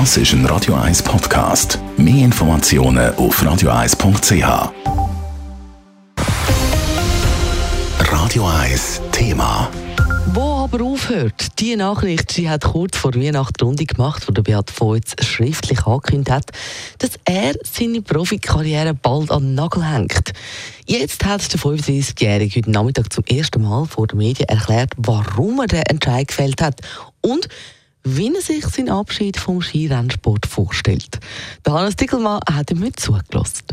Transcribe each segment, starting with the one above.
Das ist ein Radio 1 Podcast. Mehr Informationen auf radio1.ch. Radio 1 Thema. Wo aber aufhört, die Nachricht, die hat kurz vor Weihnachten Runde gemacht, wo der Beat Voits schriftlich angekündigt hat, dass er seine Profikarriere bald an den Nagel hängt. Jetzt hat der 35-Jährige heute Nachmittag zum ersten Mal vor den Medien erklärt, warum er den Entscheid gefällt hat und wie er sich seinen Abschied vom Skirennsport vorstellt. Der Hannes Dickelmann hat ihm mit zugelassen.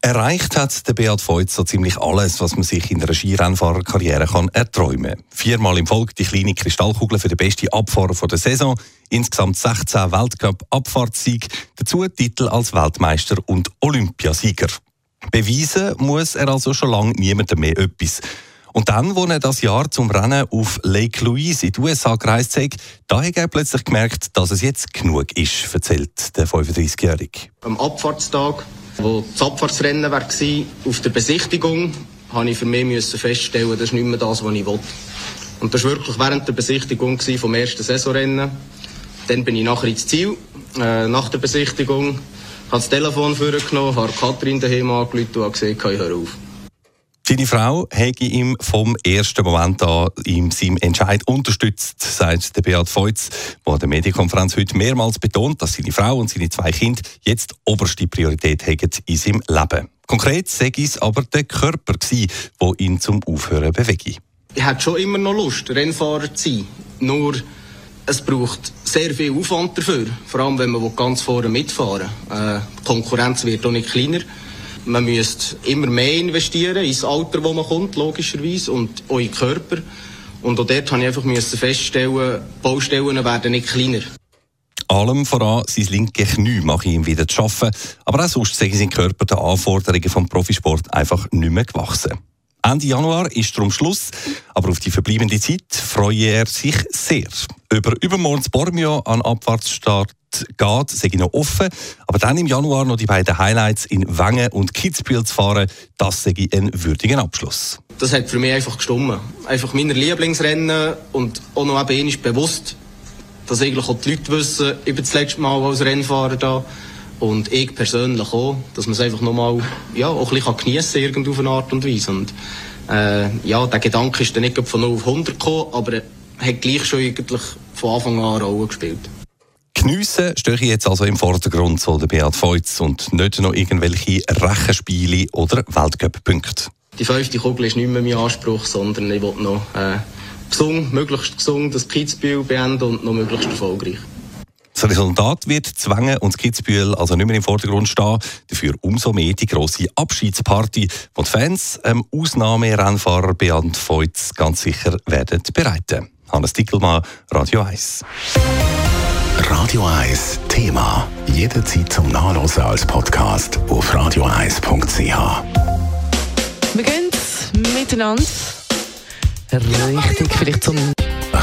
Erreicht hat der Beat Voigt so ziemlich alles, was man sich in einer Skirennfahrerkarriere kann erträumen Viermal im Volk die kleine Kristallkugel für den besten Abfahrer der Saison, insgesamt 16 Weltcup-Abfahrtssieg, dazu Titel als Weltmeister und Olympiasieger. Beweisen muss er also schon lange niemandem mehr etwas. Und dann, als er das Jahr zum Rennen auf Lake Louise in die USA gereist ist, da hat er plötzlich gemerkt, dass es jetzt genug ist, erzählt der 35-Jährige. Am Abfahrtstag, wo das Abfahrtsrennen war, auf der Besichtigung, musste ich für mich feststellen, das ist nicht mehr das, was ich will. Und das war wirklich während der Besichtigung vom ersten Saisonrennen. Dann bin ich nachher ins Ziel, äh, nach der Besichtigung, habe das Telefon vorgenommen, habe Katrin daheim angerufen und gesagt, ich höre auf. Seine Frau hätte ihm vom ersten Moment an in seinem Entscheid unterstützt, sagt der Beat Feutz, der an der Medienkonferenz heute mehrmals betont, dass seine Frau und seine zwei Kinder jetzt oberste Priorität haben in seinem Leben. Konkret sei es aber der Körper der ihn zum Aufhören bewege. Ich habe schon immer noch Lust, Rennfahrer zu sein. Nur, es braucht sehr viel Aufwand dafür. Vor allem, wenn man ganz vorne mitfahren will. Äh, die Konkurrenz wird auch nicht kleiner. Man müsste immer mehr investieren ins Alter, wo man kommt, logischerweise, und auch in den Körper. Und auch dort habe ich einfach feststellen, Baustellen werden nicht kleiner. Allem voran sein linke Knie mache ich ihm wieder zu arbeiten. Aber auch sonst sei sein Körper den Anforderungen des Profisport einfach nicht mehr gewachsen. Ende Januar ist darum Schluss, aber auf die verbleibende Zeit freue er sich sehr. Über übermorgen Bormio an Abfahrtsstart geht, sei noch offen. Aber dann im Januar noch die beiden Highlights in Wengen und Kitzbühel zu fahren, das sei ein würdiger Abschluss. Das hat für mich einfach gestummen. Einfach meine Lieblingsrennen und auch noch eben bewusst, dass eigentlich auch die Leute wissen, ich bin das letzte Mal als Rennfahrer da. Und ich persönlich auch, dass man es einfach nochmal ja, auch ein bisschen geniessen kann, auf eine Art und Weise. Und äh, ja, der Gedanke ist dann nicht von 0 auf 100 gekommen, aber hat gleich schon eigentlich von Anfang an eine Rolle gespielt. Geniessen stehe ich jetzt also im Vordergrund, so der Beat Feutz, und nicht noch irgendwelche Rechenspiele oder Weltcup-Punkte. Die fünfte Kugel ist nicht mehr mein Anspruch, sondern ich will noch äh, gesungen, möglichst gesungen das Kitzbühel beenden und noch möglichst erfolgreich. Das Resultat wird Zwängen und Kitzbühel also nicht mehr im Vordergrund stehen. Dafür umso mehr die grosse Abschiedsparty, die die Fans ähm, Ausnahmerennfahrer Beat Feutz ganz sicher werden bereiten. Hannes Dickelmann, Radio 1. Radio 1 Thema. Jederzeit zum Nachlesen als Podcast auf radio1.ch. Wir gehen miteinander richtig vielleicht zum